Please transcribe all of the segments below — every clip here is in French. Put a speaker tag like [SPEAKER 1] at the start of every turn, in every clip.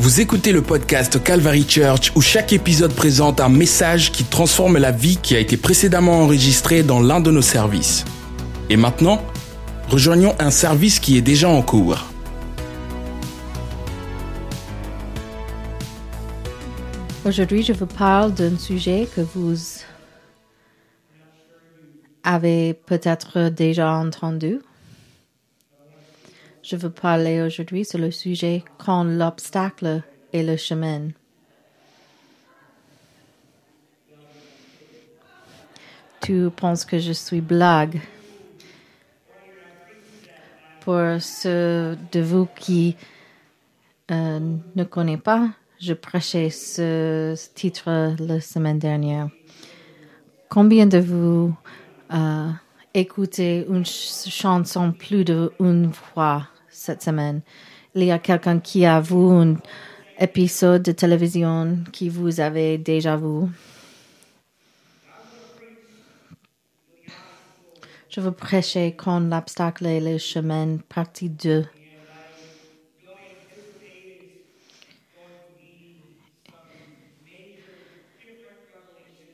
[SPEAKER 1] Vous écoutez le podcast Calvary Church où chaque épisode présente un message qui transforme la vie qui a été précédemment enregistrée dans l'un de nos services. Et maintenant, rejoignons un service qui est déjà en cours.
[SPEAKER 2] Aujourd'hui, je vous parle d'un sujet que vous avez peut-être déjà entendu. Je veux parler aujourd'hui sur le sujet quand l'obstacle est le chemin. Tu penses que je suis blague. Pour ceux de vous qui euh, ne connaissent pas, je prêchais ce titre la semaine dernière. Combien de vous euh, écoutez une chanson plus d'une fois cette semaine? Il y a quelqu'un qui a vu un épisode de télévision qui vous avez déjà vu? Je veux prêcher quand l'obstacle est le chemin, partie 2.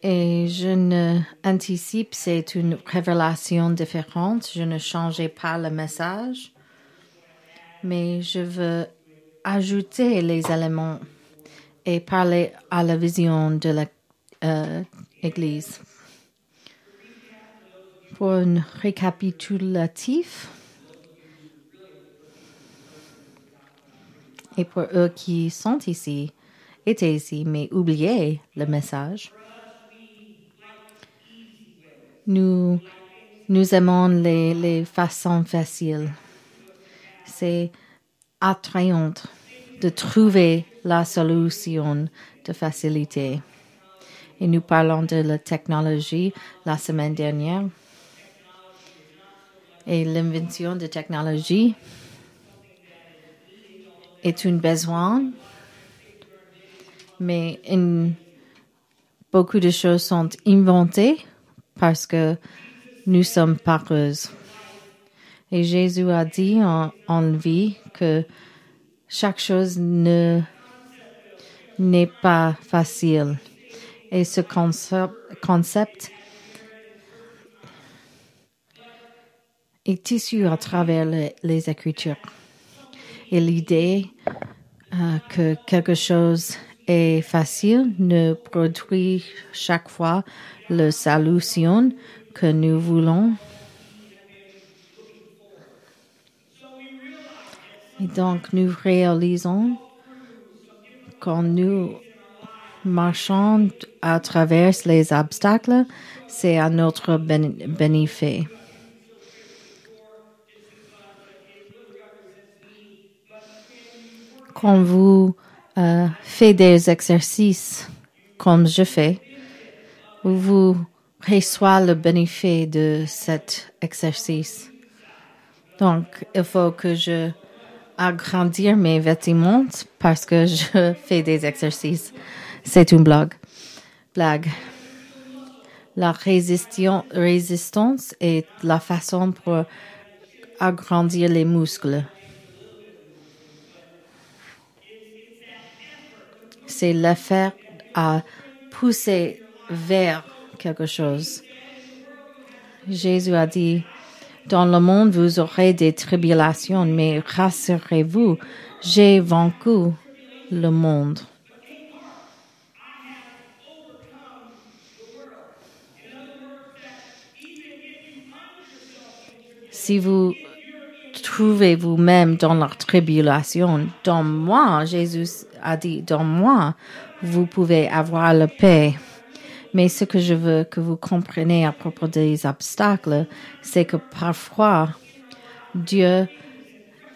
[SPEAKER 2] Et je ne anticipe, c'est une révélation différente. Je ne changeais pas le message, mais je veux ajouter les éléments et parler à la vision de l'Église. Pour un récapitulatif, et pour eux qui sont ici, étaient ici, mais oubliaient le message, nous, nous aimons les, les façons faciles. C'est attrayant de trouver la solution de facilité. Et nous parlons de la technologie la semaine dernière. Et l'invention de technologie est un besoin, mais beaucoup de choses sont inventées parce que nous sommes pareuses. Et Jésus a dit en, en vie que chaque chose ne n'est pas facile. Et ce concept, est issu à travers les, les Écritures. Et l'idée euh, que quelque chose est facile ne produit chaque fois la solution que nous voulons. Et donc nous réalisons quand nous marchons à travers les obstacles, c'est à notre bénéfice. Quand vous euh, faites des exercices comme je fais, vous recevez le bénéfice de cet exercice. Donc, il faut que je agrandir mes vêtements parce que je fais des exercices. C'est une blague. Blague. La résistance est la façon pour agrandir les muscles. C'est l'affaire à pousser vers quelque chose. Jésus a dit, dans le monde, vous aurez des tribulations, mais rassurez-vous, j'ai vaincu le monde. Si vous trouvez vous-même dans la tribulation, dans moi, Jésus a dit, dans moi, vous pouvez avoir la paix. Mais ce que je veux que vous compreniez à propos des obstacles, c'est que parfois, Dieu,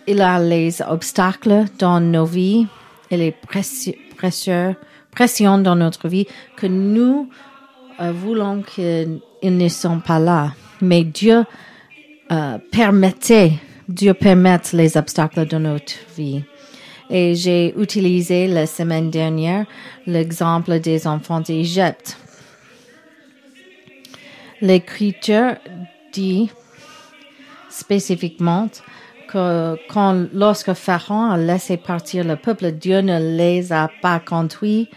[SPEAKER 2] il a les obstacles dans nos vies et les pressions dans notre vie que nous euh, voulons qu'ils ne sont pas là. Mais Dieu euh, permettait, Dieu permet les obstacles dans notre vie. Et j'ai utilisé la semaine dernière l'exemple des enfants d'Égypte. L'écriture dit spécifiquement que quand, lorsque Pharaon a laissé partir le peuple, Dieu ne les a pas conduits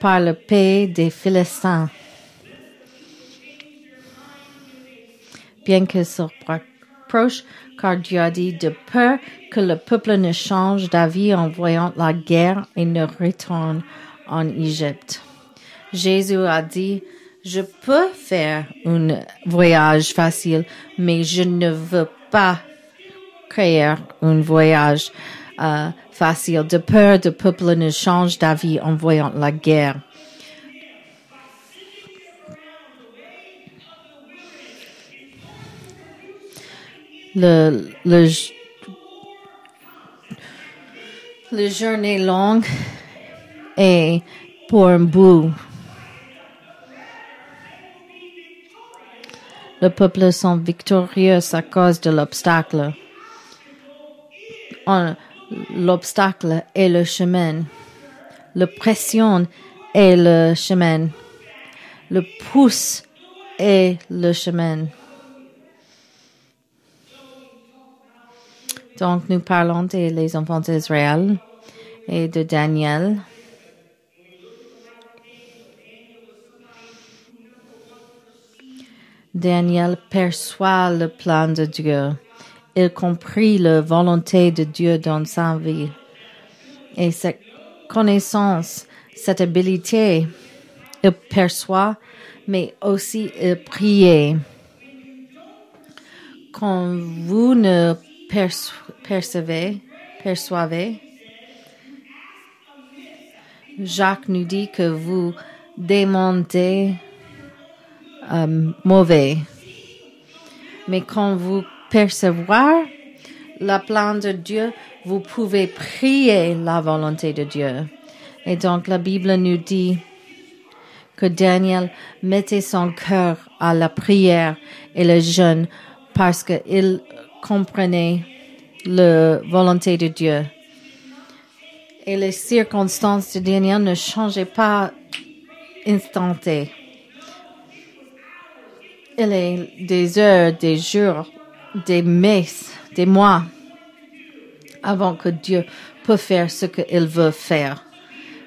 [SPEAKER 2] par le pays des Philistins. Bien que se car Dieu a dit de peur que le peuple ne change d'avis en voyant la guerre et ne retourne en Égypte. Jésus a dit, je peux faire un voyage facile, mais je ne veux pas créer un voyage euh, facile de peur de peuple ne change d'avis en voyant la guerre. Le, le, le journée longue est pour un bout. Le peuple sont victorieux à cause de l'obstacle. L'obstacle est le chemin. Le pression est le chemin. Le pouce est le chemin. Donc, nous parlons des enfants d'Israël et de Daniel. Daniel perçoit le plan de Dieu. Il comprit la volonté de Dieu dans sa vie. Et cette connaissance, cette habilité, il perçoit, mais aussi il priait. Quand vous ne percevez, perçoivez, Jacques nous dit que vous demandez euh, mauvais. Mais quand vous percevoir la plan de Dieu, vous pouvez prier la volonté de Dieu. Et donc la Bible nous dit que Daniel mettait son cœur à la prière et le jeûne parce qu'il comprenait la volonté de Dieu. Et les circonstances de Daniel ne changeaient pas instantanément il est des heures, des jours, des messes, des mois avant que Dieu peut faire ce qu'il veut faire.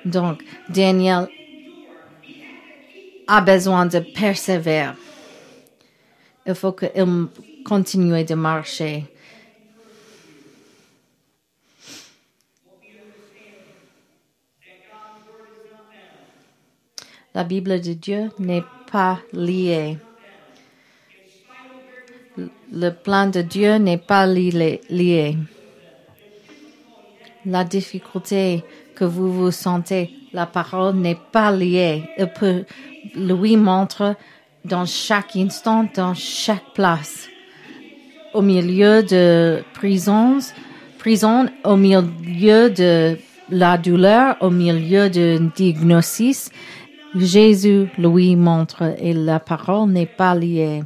[SPEAKER 2] Donc, Daniel a besoin de persévérer. Il faut qu'il continue de marcher. La Bible de Dieu n'est pas liée le plan de Dieu n'est pas lié. La difficulté que vous vous sentez, la parole n'est pas liée. Il peut lui montrer dans chaque instant, dans chaque place. Au milieu de prisons, prison, au milieu de la douleur, au milieu de diagnosis, Jésus lui montre et la parole n'est pas liée.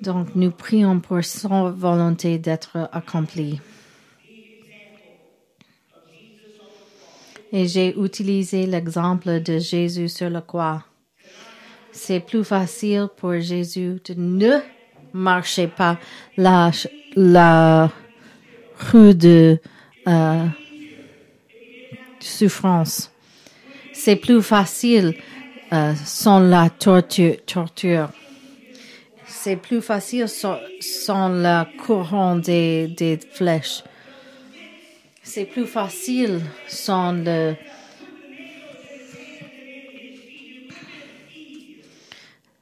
[SPEAKER 2] Donc, nous prions pour son volonté d'être accomplie. Et j'ai utilisé l'exemple de Jésus sur la croix. C'est plus facile pour Jésus de ne marcher pas la, la rue de euh, souffrance. C'est plus facile euh, sans la torture. torture c'est plus facile sans, la courant des, des flèches. C'est plus facile sans le...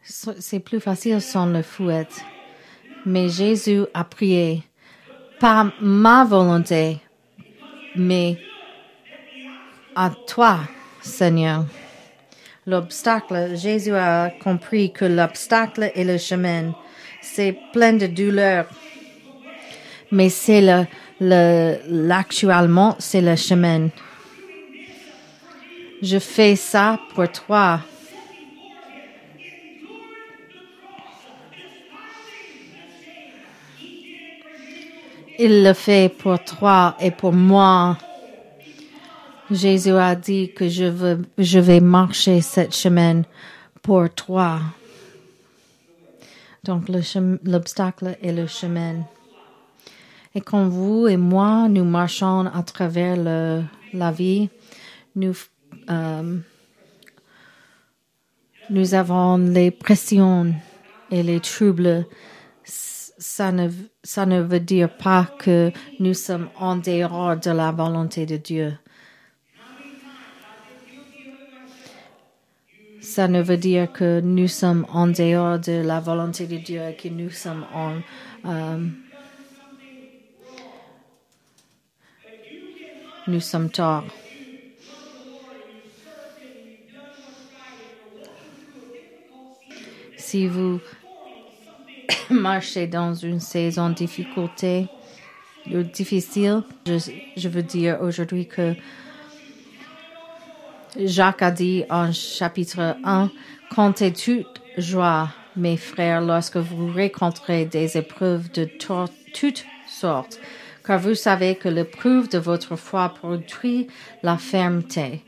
[SPEAKER 2] C'est plus facile sans le fouet. Mais Jésus a prié, pas ma volonté, mais à toi, Seigneur l'obstacle, Jésus a compris que l'obstacle est le chemin. C'est plein de douleur. Mais c'est le, le, c'est le chemin. Je fais ça pour toi. Il le fait pour toi et pour moi. Jésus a dit que je, veux, je vais marcher cette chemin pour toi. Donc l'obstacle est le chemin. Et quand vous et moi, nous marchons à travers le, la vie, nous, euh, nous avons les pressions et les troubles. Ça ne, ça ne veut dire pas que nous sommes en dehors de la volonté de Dieu. Ça ne veut dire que nous sommes en dehors de la volonté de Dieu et que nous sommes en... Euh, nous sommes tort. Si vous marchez dans une saison difficulté difficile, je, je veux dire aujourd'hui que Jacques a dit en chapitre 1, comptez toute joie, mes frères, lorsque vous rencontrez des épreuves de toutes sortes, car vous savez que l'épreuve de votre foi produit la fermeté,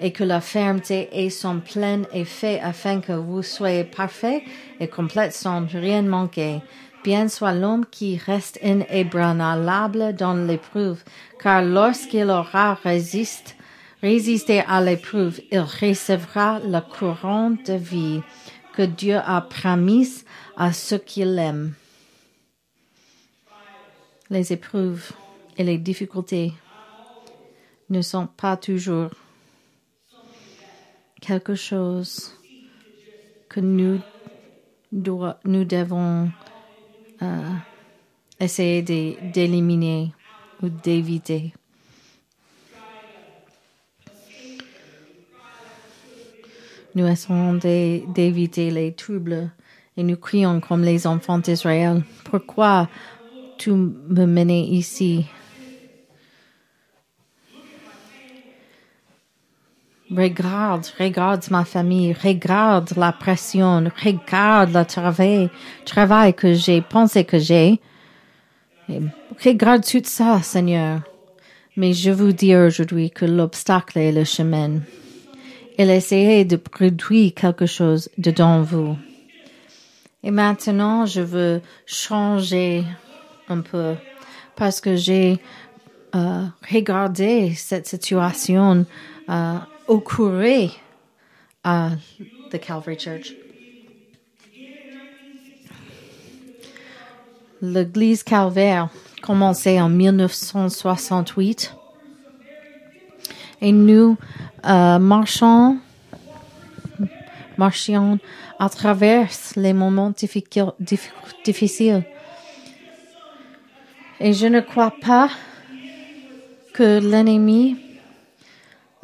[SPEAKER 2] et que la fermeté est son plein effet afin que vous soyez parfait et complète sans rien manquer. Bien soit l'homme qui reste inébranlable dans l'épreuve, car lorsqu'il aura résisté, résisté à l'épreuve, il recevra la couronne de vie que Dieu a promise à ceux qui l'aiment. Les épreuves et les difficultés ne sont pas toujours quelque chose que nous, devons euh, essayer d'éliminer ou d'éviter. Nous essayons d'éviter les troubles et nous crions comme les enfants d'Israël. Pourquoi tu me menais ici? Regarde, regarde ma famille, regarde la pression, regarde le travail, travail que j'ai pensé que j'ai. Regarde tout ça, Seigneur. Mais je vous dis aujourd'hui que l'obstacle est le chemin. Il essayait de produire quelque chose dedans vous. Et maintenant, je veux changer un peu parce que j'ai euh, regardé cette situation euh, au courrier à the Calvary Church. L'église Calvaire commençait en 1968 et nous euh, marchons, marchions à travers les moments difficiles. Et je ne crois pas que l'ennemi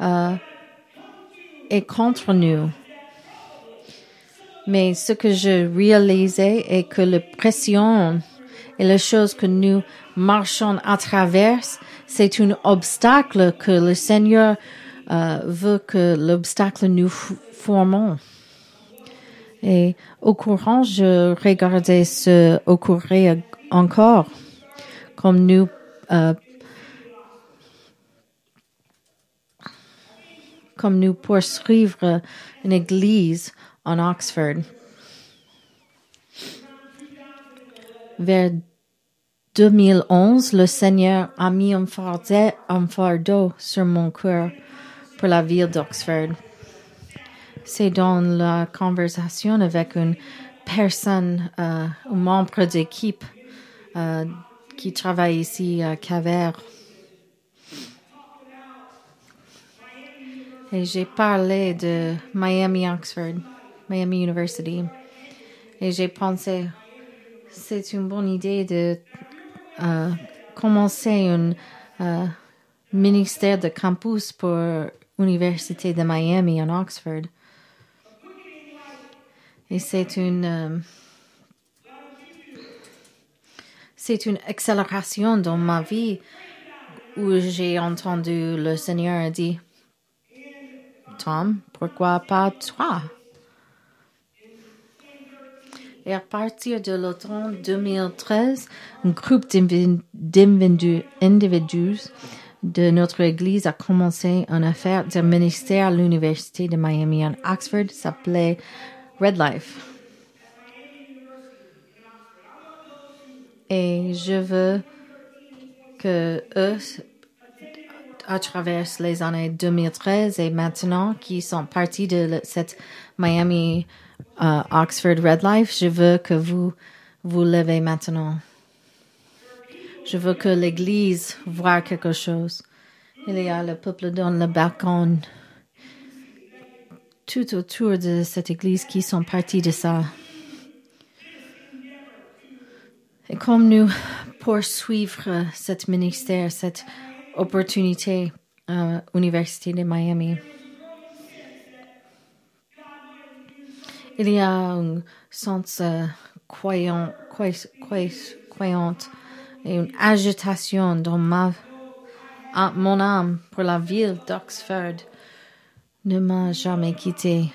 [SPEAKER 2] euh, est contre nous. Mais ce que je réalisais est que la pression et les choses que nous marchons à travers, c'est un obstacle que le Seigneur euh, veut que l'obstacle nous formons. Et au courant, je regardais ce occurrir encore, comme nous euh, comme nous poursuivre une église en Oxford. Vers 2011, le Seigneur a mis un fardeau, sur mon cœur pour la ville d'Oxford. C'est dans la conversation avec une personne, euh, un membre d'équipe euh, qui travaille ici à Cavert Et j'ai parlé de Miami Oxford, Miami University. Et j'ai pensé, c'est une bonne idée de euh, commencer un euh, ministère de campus pour l'Université de Miami en Oxford. Et c'est une euh, c'est une accélération dans ma vie où j'ai entendu le Seigneur dire Tom, pourquoi pas toi? Et à partir de l'automne 2013, un groupe d'individus de notre Église a commencé une affaire de ministère à l'Université de Miami en Oxford, s'appelait Red Life. Et je veux que eux, à travers les années 2013 et maintenant, qui sont partis de cette Miami uh, Oxford Red Life, je veux que vous vous levez maintenant. Je veux que l'Église voit quelque chose. Il y a le peuple dans le balcon tout autour de cette Église qui sont partis de ça. Et comme nous poursuivre cet ministère, cette opportunité à l'Université de Miami, il y a un sens euh, croyant, croyante et une agitation dans ma, mon âme pour la ville d'Oxford ne m'a jamais quitté.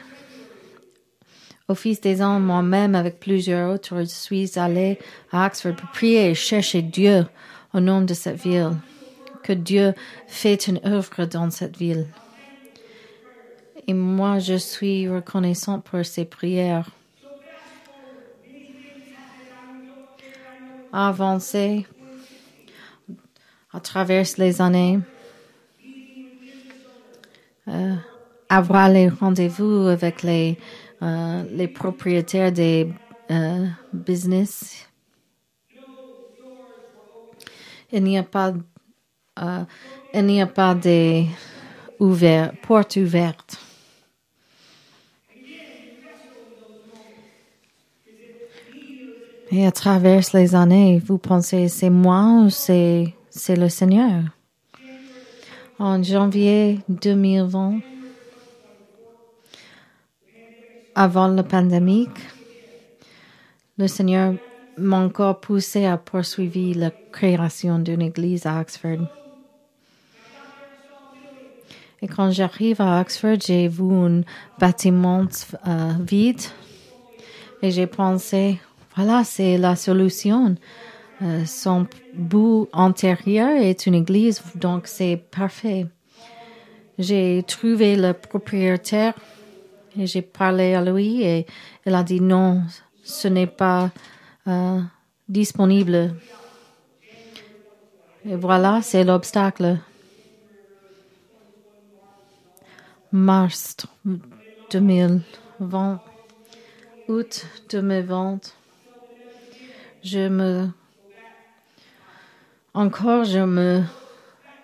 [SPEAKER 2] Au fils des ans, moi-même, avec plusieurs autres, je suis allé à Oxford pour prier et chercher Dieu au nom de cette ville. Que Dieu fait une œuvre dans cette ville. Et moi, je suis reconnaissant pour ces prières. Avancer à travers les années. Euh, avoir les rendez-vous avec les euh, les propriétaires des euh, business. Il n'y a pas, euh, il n'y a pas de ouvert, portes ouvertes. Et à travers les années, vous pensez c'est moi ou c'est le Seigneur? En janvier 2020, avant la pandémie, le Seigneur m'a encore poussé à poursuivre la création d'une église à Oxford. Et quand j'arrive à Oxford, j'ai vu un bâtiment euh, vide et j'ai pensé, voilà, c'est la solution. Euh, son bout antérieur est une église, donc c'est parfait. J'ai trouvé le propriétaire et j'ai parlé à lui et il a dit non, ce n'est pas euh, disponible. Et voilà, c'est l'obstacle. Mars 2020, août 2020, je me, encore, je me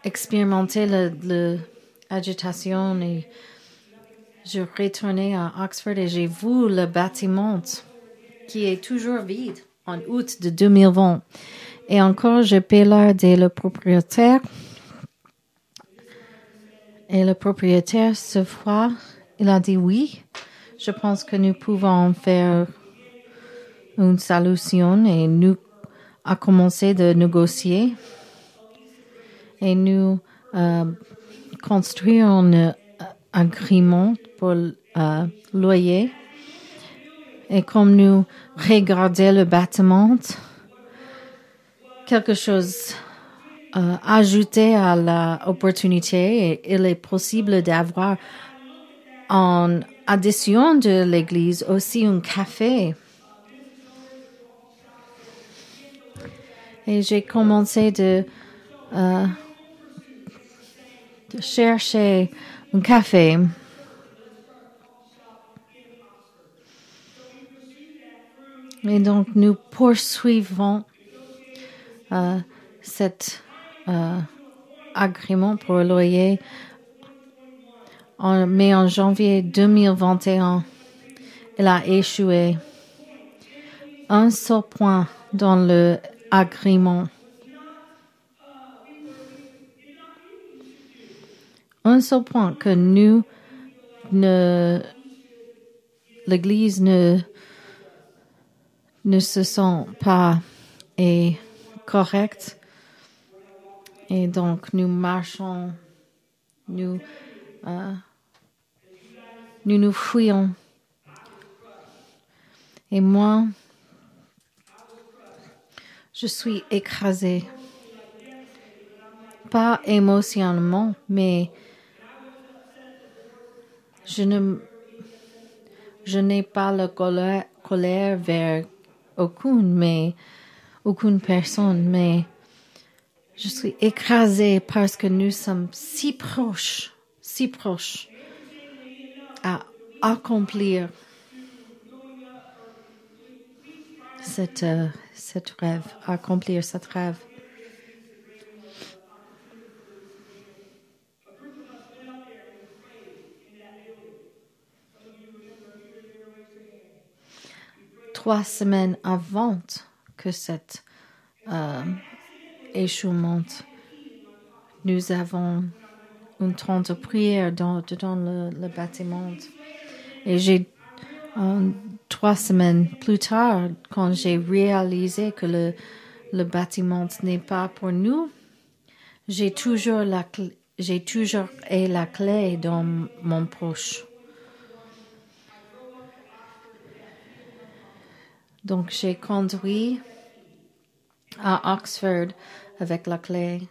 [SPEAKER 2] expérimentais l'agitation et je retournais à Oxford et j'ai vu le bâtiment qui est toujours vide en août de 2020. Et encore, je l'air de le propriétaire. Et le propriétaire, ce fois, il a dit oui. Je pense que nous pouvons faire une solution et nous a commencé de négocier et nous euh, construire un agrément pour euh, loyer. Et comme nous regardons le bâtiment, quelque chose euh, ajouté à l'opportunité, il est possible d'avoir en addition de l'église aussi un café. Et j'ai commencé de, euh, chercher un café. Et donc nous poursuivons euh, cet euh, agrément pour le loyer. Mais en janvier 2021, il a échoué. Un seul point dans le agrément. un seul point que nous l'Église ne se sent pas et correct et donc nous marchons nous euh, nous nous fouillons. Et moi je suis écrasée. Pas émotionnellement mais je ne, je n'ai pas la colère, colère vers aucune, mais aucune personne, mais Je suis écrasée parce que nous sommes si proches, si proches à accomplir cette, euh, cette rêve, accomplir cette rêve. Trois semaines avant que cette euh, échouement, nous avons une temps de prière dans, le bâtiment. Et j'ai trois semaines plus tard, quand j'ai réalisé que le, le bâtiment n'est pas pour nous, j'ai toujours la j'ai toujours et la clé dans mon poche. Donc j'ai conduit à Oxford avec la clé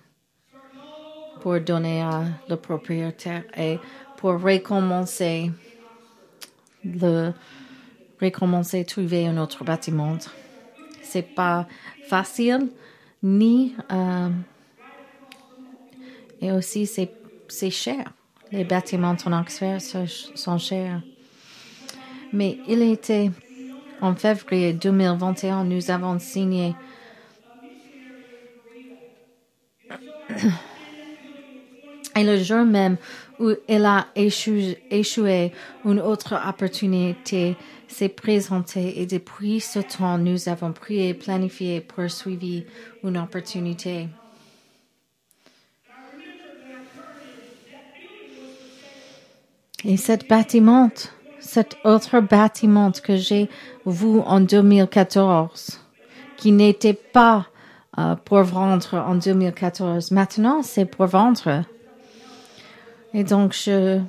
[SPEAKER 2] pour donner à le propriétaire et pour recommencer le recommencer trouver un autre bâtiment. C'est pas facile ni euh, et aussi c'est c'est cher. Les bâtiments en Oxford sont chers. Mais il était en février 2021, nous avons signé et le jour même où il a échoué, une autre opportunité s'est présentée et depuis ce temps, nous avons prié, planifié, poursuivi une opportunité. Et cet bâtiment, cet autre bâtiment que j'ai vu en 2014, qui n'était pas euh, pour vendre en 2014, maintenant c'est pour vendre. Et donc, je,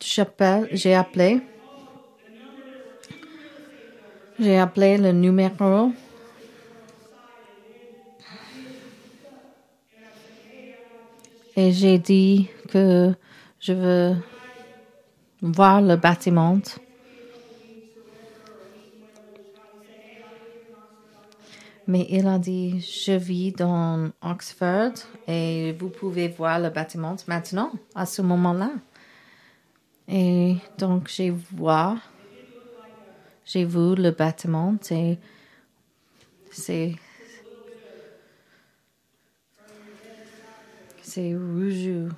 [SPEAKER 2] j'ai appelé. J'ai appelé le numéro. Et j'ai dit que je veux voir le bâtiment. Mais il a dit, je vis dans Oxford et vous pouvez voir le bâtiment maintenant, à ce moment-là. Et donc, j'ai vu, j'ai vu le bâtiment et c'est, c'est rouge.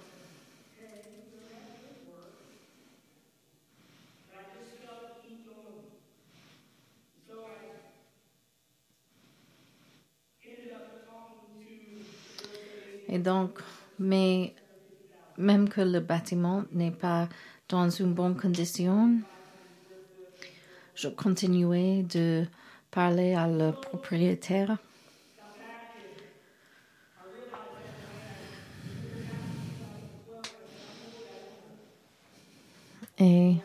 [SPEAKER 2] Et donc, mais même que le bâtiment n'est pas dans une bonne condition, je continuais de parler à le propriétaire. Et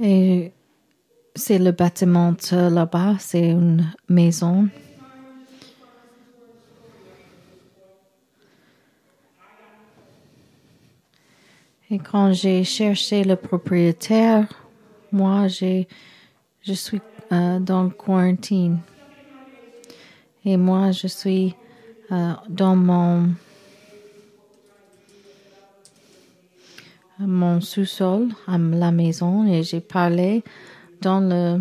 [SPEAKER 2] et c'est le bâtiment là-bas, c'est une maison. Et quand j'ai cherché le propriétaire, moi, j'ai, je suis euh, dans quarantine. Et moi, je suis euh, dans mon, mon sous-sol, à la maison, et j'ai parlé dans le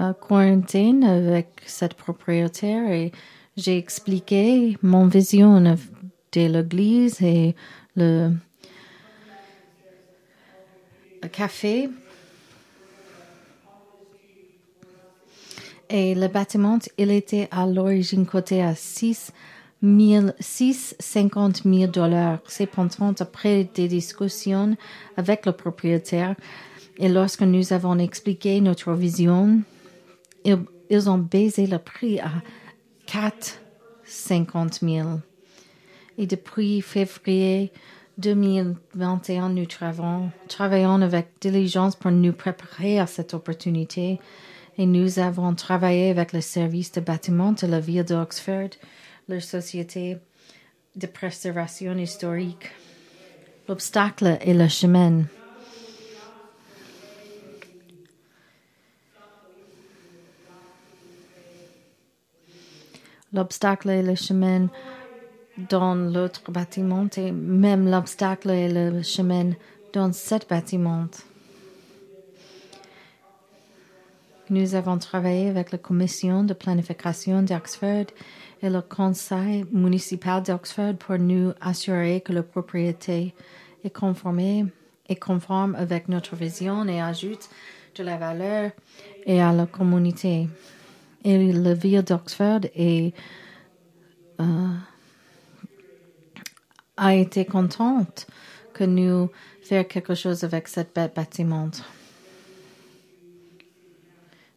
[SPEAKER 2] euh, quarantaine avec cette propriétaire et j'ai expliqué mon vision de l'église et le, café. Et le bâtiment, il était à l'origine coté à 6 650 000 dollars. Cependant, après des discussions avec le propriétaire, et lorsque nous avons expliqué notre vision, ils, ont baisé le prix à 450 000. Et depuis février 2021, nous travaillons, travaillons avec diligence pour nous préparer à cette opportunité. Et nous avons travaillé avec le service de bâtiment de la ville d'Oxford, la société de préservation historique. L'obstacle est le chemin. L'obstacle et le chemin dans l'autre bâtiment et même l'obstacle et le chemin dans cet bâtiment. Nous avons travaillé avec la commission de planification d'Oxford et le conseil municipal d'Oxford pour nous assurer que la propriété est est conforme avec notre vision et ajoute de la valeur et à la communauté. Et la ville d'Oxford euh, a été contente que nous fassions quelque chose avec cette bâtiment.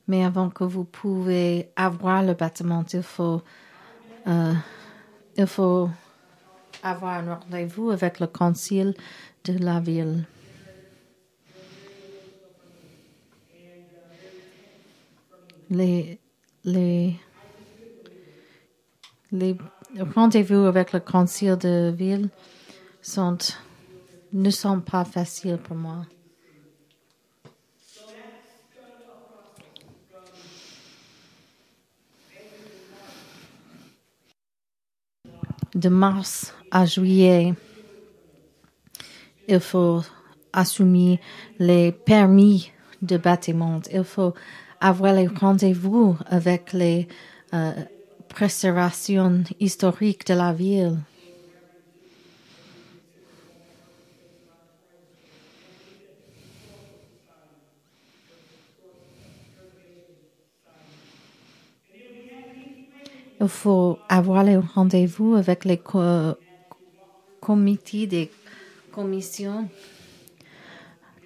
[SPEAKER 2] Mais avant que vous pouvez avoir le bâtiment, il faut, euh, il faut avoir un rendez-vous avec le conseil de la ville. Les, les, rendez-vous avec le conseil de ville ne sont pas faciles pour moi. de mars à juillet, il faut assumer les permis de bâtiment. Il faut avoir les rendez-vous avec les euh, préservations historiques de la ville. Il faut avoir les rendez-vous avec les co comités des commissions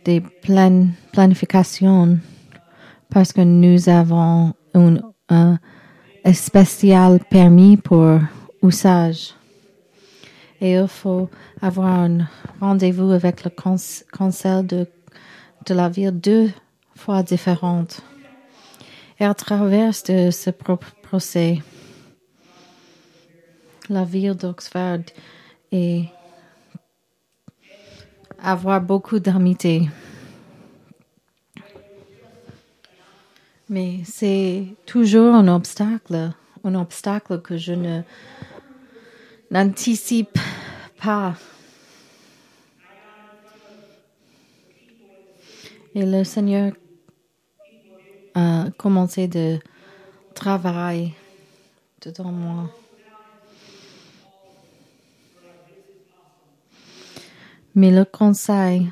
[SPEAKER 2] des plan planifications parce que nous avons un, un spécial permis pour usage. Et il faut avoir un rendez-vous avec le conseil de, la ville deux fois différentes. Et à travers de ce procès, la ville d'Oxford et avoir beaucoup d'amitié. Mais c'est toujours un obstacle, un obstacle que je ne n'anticipe pas. Et le Seigneur a commencé de travailler dedans moi. mais le conseil,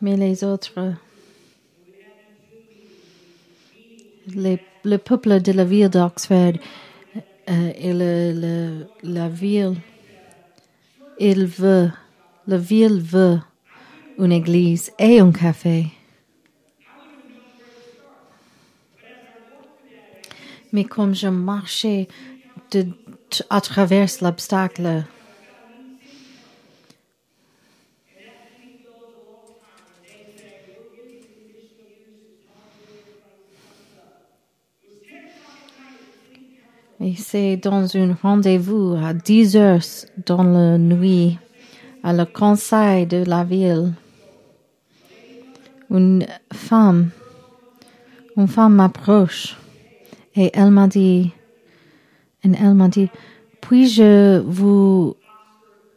[SPEAKER 2] mais les autres, les, le peuple de la ville d'Oxford euh, et le, le, la ville, il veut, la ville veut une église et un café. Mais comme je marchais de, à travers l'obstacle. Et c'est dans un rendez-vous à 10 heures dans la nuit à le conseil de la ville. Une femme, une femme m'approche et elle m'a dit, et elle m'a dit, puis-je vous,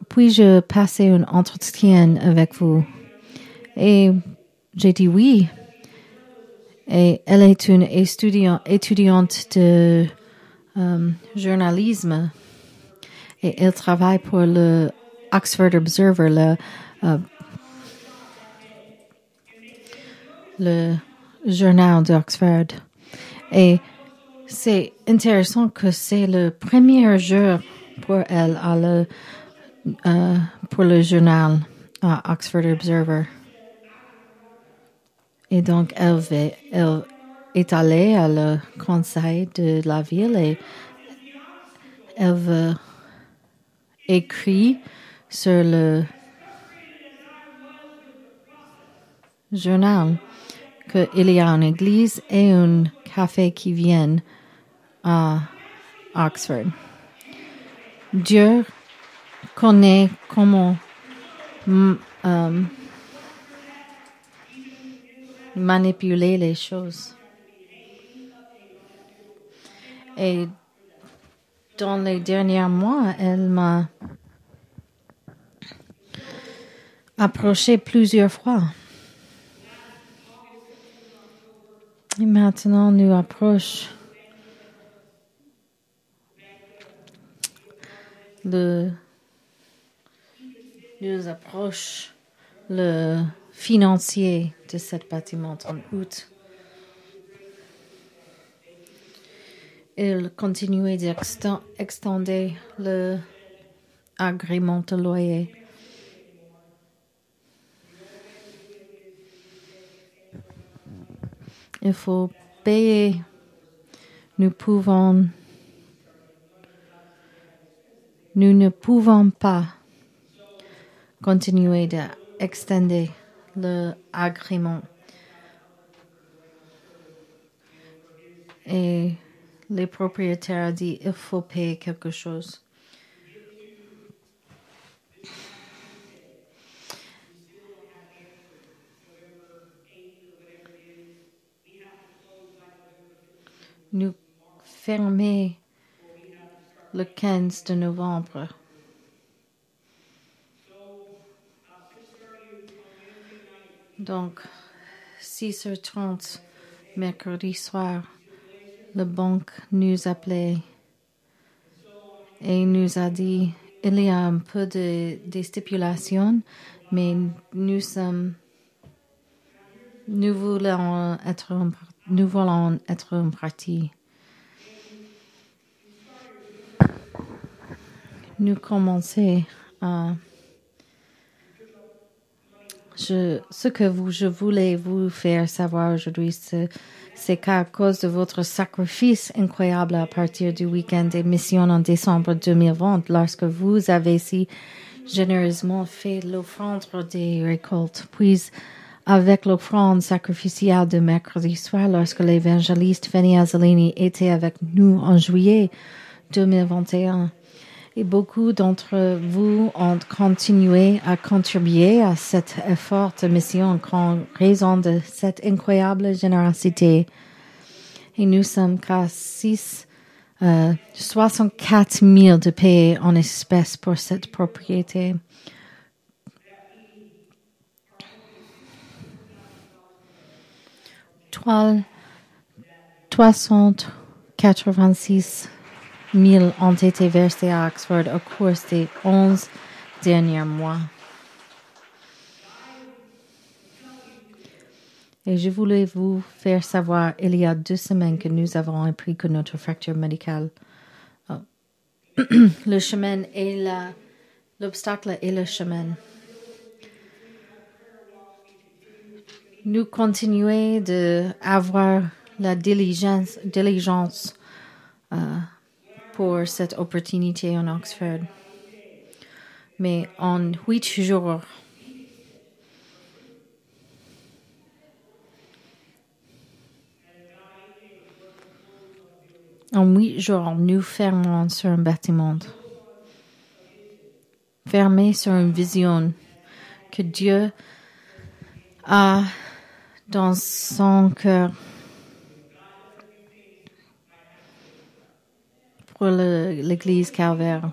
[SPEAKER 2] puis-je passer un entretien avec vous? Et j'ai dit oui. Et elle est une étudiant, étudiante de euh, journalisme et elle travaille pour le Oxford Observer, le, euh, le journal d'Oxford. Et c'est intéressant que c'est le premier jour pour elle euh, pour le journal à Oxford Observer. Et donc, elle, elle est allée à le conseil de la ville et elle veut écrit sur le journal qu'il y a une église et un café qui viennent à Oxford. Dieu connaît comment um, manipuler les choses. Et dans les derniers mois, elle m'a approché plusieurs fois. Et maintenant, nous approche le, nous approche le financier de ce bâtiment en août. Il continuait d'extendre le agrément de loyer. Il faut payer. Nous pouvons. Nous ne pouvons pas continuer d'extendre le agrément. Et les propriétaires disent il faut payer quelque chose. Nous fermer le 15 de novembre. Donc, 6h30, mercredi soir, la banque nous appelait et nous a dit il y a un peu de, de stipulations, mais nous sommes nous voulons être nous voulons être en partie. Nous commençons à je, ce que je voulais vous faire savoir aujourd'hui, c'est qu'à cause de votre sacrifice incroyable à partir du week-end des missions en décembre 2020, lorsque vous avez si généreusement fait l'offrande des récoltes, puis avec l'offrande sacrificielle de mercredi soir, lorsque l'évangéliste Fanny Azzolini était avec nous en juillet 2021, et beaucoup d'entre vous ont continué à contribuer à cet effort de mission en raison de cette incroyable générosité. Et nous sommes qu'à 6, euh, 64 000 de payer en espèces pour cette propriété. Trois, 386 000 ont été versés à Oxford au cours des 11 derniers mois. Et je voulais vous faire savoir, il y a deux semaines que nous avons appris que notre fracture médicale, oh, le chemin et l'obstacle et le chemin. Nous continuons d'avoir la diligence, diligence euh, pour cette opportunité en Oxford. Mais en huit jours, en huit jours, nous fermons sur un bâtiment, fermé sur une vision que Dieu a dans son cœur. Pour l'église Calvaire.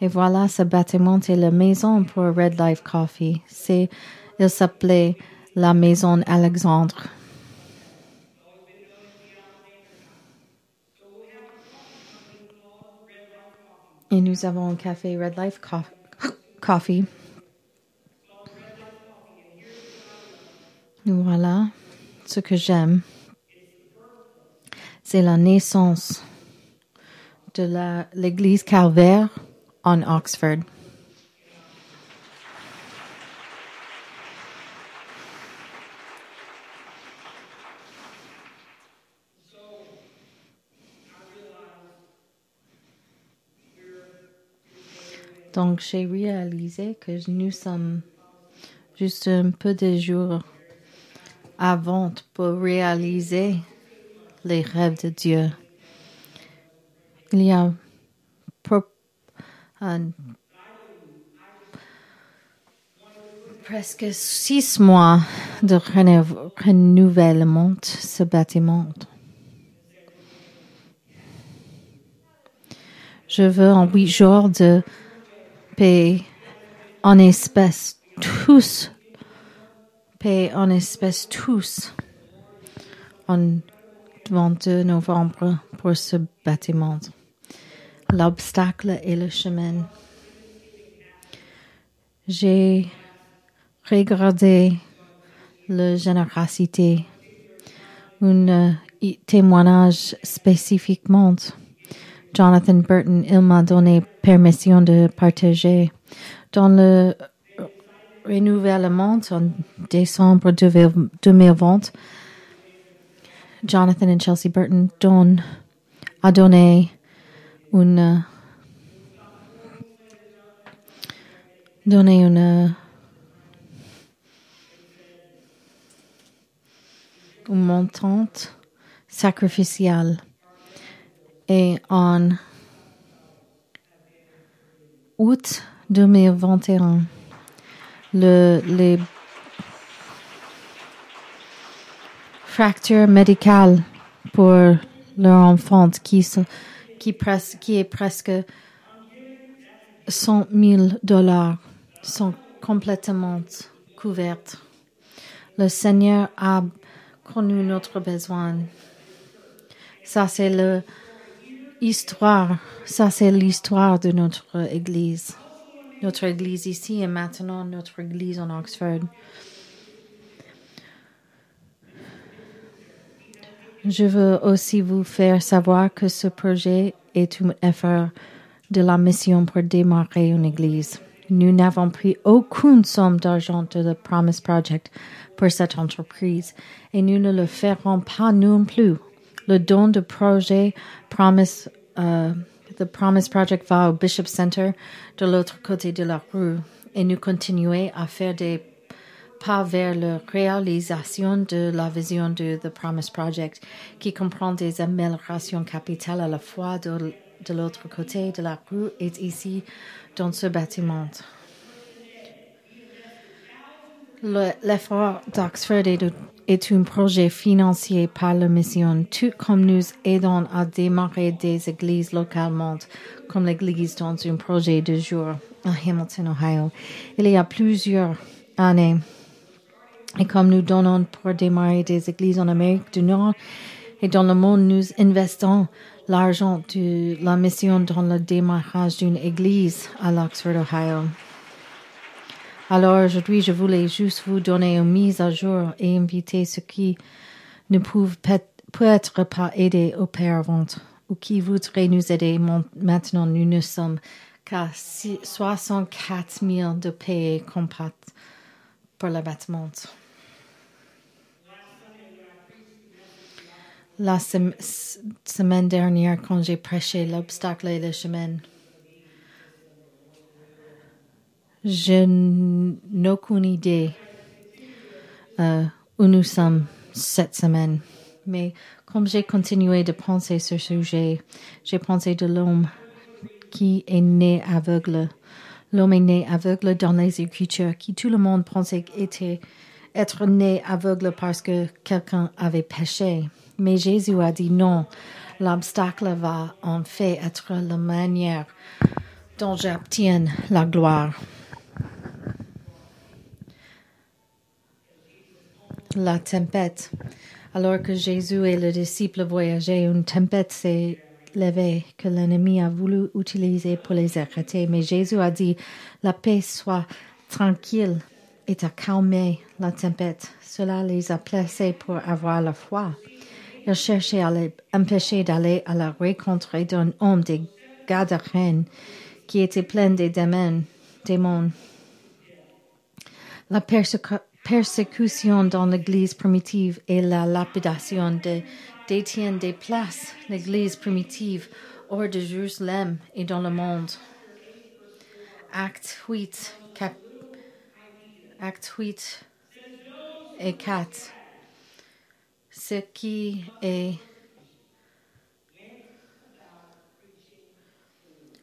[SPEAKER 2] Et voilà, ce bâtiment est la maison pour Red Life Coffee. C'est, il s'appelait la maison Alexandre. Et nous avons un café Red Life Coffee. Voilà, ce que j'aime, c'est la naissance de l'église Calvaire en Oxford. Donc, j'ai réalisé que nous sommes juste un peu de jours avant pour réaliser les rêves de Dieu il y a presque six mois de renouvellement ce bâtiment. Je veux en huit jours de paix en espèces tous, paix en espèces tous, en 22 novembre pour ce bâtiment. L'obstacle est le chemin. J'ai regardé la générosité, un témoignage spécifiquement. Jonathan Burton, il m'a donné permission de partager. Dans le renouvellement en décembre 2020, Jonathan et Chelsea Burton don, a donné une une montante sacrificielle et en août 2021 le, les fractures médicales pour leur enfant qui, qui, qui est presque 100 000 dollars sont complètement couvertes. Le Seigneur a connu notre besoin. Ça, c'est l'histoire. Ça, c'est l'histoire de notre Église. Notre Église ici et maintenant notre Église en Oxford. Je veux aussi vous faire savoir que ce projet est un effort de la mission pour démarrer une église. Nous n'avons pris aucune somme d'argent de la Promise Project pour cette entreprise et nous ne le ferons pas non plus. Le don de projet Promise, uh, the Promise Project va au Bishop Center de l'autre côté de la rue et nous continuons à faire des pas vers la réalisation de la vision de The Promise Project qui comprend des améliorations capitales à la fois de l'autre côté de la rue est ici dans ce bâtiment. L'effort d'Oxford est, un projet financier par la mission, tout comme nous aidons à démarrer des églises localement, comme l'église dans un projet de jour à Hamilton, Ohio. Il y a plusieurs années, et comme nous donnons pour démarrer des églises en Amérique du Nord et dans le monde, nous investissons l'argent de la mission dans le démarrage d'une église à l'Oxford, Ohio. Alors aujourd'hui, je voulais juste vous donner une mise à jour et inviter ceux qui ne peuvent peut-être pas aider auparavant ou qui voudraient nous aider. Maintenant, nous ne sommes qu'à 64 000 de payer compact pour l'abattement. La semaine dernière quand j'ai prêché l'obstacle et le chemin. Je n'ai aucune idée euh, où nous sommes cette semaine, mais comme j'ai continué de penser ce sujet, j'ai pensé de l'homme qui est né aveugle. L'homme est né aveugle dans les Écritures, qui tout le monde pensait était être né aveugle parce que quelqu'un avait péché. Mais Jésus a dit non, l'obstacle va en fait être la manière dont j'obtiens la gloire. La tempête. Alors que Jésus et le disciple voyageaient, une tempête s'est levée que l'ennemi a voulu utiliser pour les arrêter. Mais Jésus a dit, la paix soit tranquille et a calmé la tempête. Cela les a placés pour avoir la foi. Il cherchait à les empêcher d'aller à la rencontre d'un homme des Gadarènes qui était plein de démons. démons. La persécution dans l'Église primitive et la lapidation de détiennent des places, l'Église primitive, hors de Jérusalem et dans le monde. Acte 8, cap, acte 8 et 4 ce qui est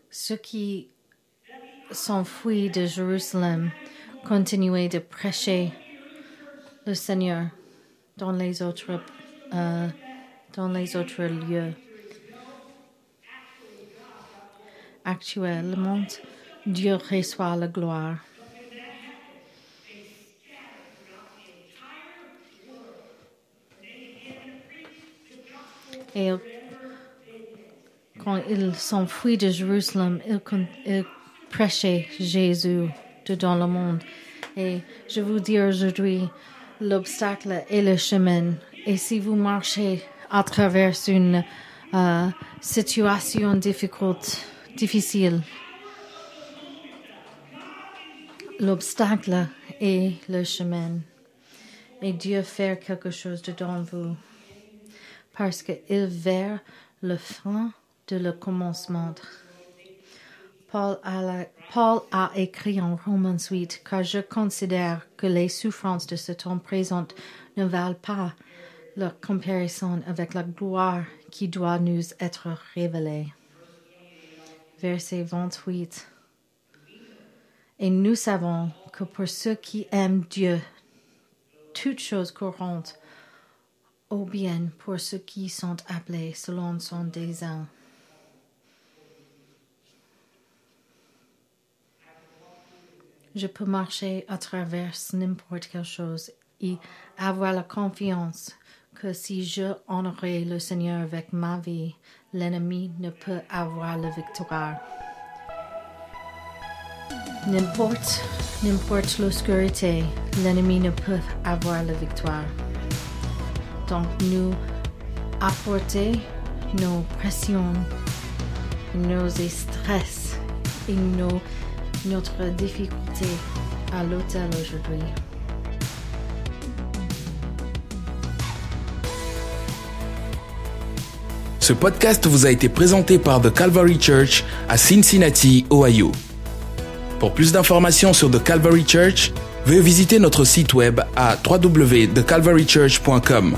[SPEAKER 2] ceux qui s'enfuient de Jérusalem continuaient de prêcher le Seigneur dans les autres, euh, dans les autres lieux. actuellement, Dieu reçoit la gloire. Et quand ils s'enfuient de Jérusalem, ils, prêchaient Jésus dans le monde. Et je vous dis aujourd'hui, l'obstacle est le chemin. Et si vous marchez à travers une euh, situation difficile, l'obstacle est le chemin. Et Dieu fait quelque chose dedans vous. Parce qu'il verra le fin de le commencement. Paul a, Paul a, écrit en Romans 8 car je considère que les souffrances de ce temps présent ne valent pas leur comparaison avec la gloire qui doit nous être révélée. Verset 28. Et nous savons que pour ceux qui aiment Dieu, toutes choses courantes au bien pour ceux qui sont appelés selon son désigne. Je peux marcher à travers n'importe quelle chose et avoir la confiance que si je honorerai le Seigneur avec ma vie, l'ennemi ne peut avoir la victoire. N'importe, n'importe l'obscurité, l'ennemi ne peut avoir la victoire. Donc nous apporter nos pressions, nos stress et nos, notre difficulté à l'hôtel aujourd'hui.
[SPEAKER 1] Ce podcast vous a été présenté par The Calvary Church à Cincinnati, Ohio. Pour plus d'informations sur The Calvary Church, veuillez visiter notre site web à www.thecalvarychurch.com.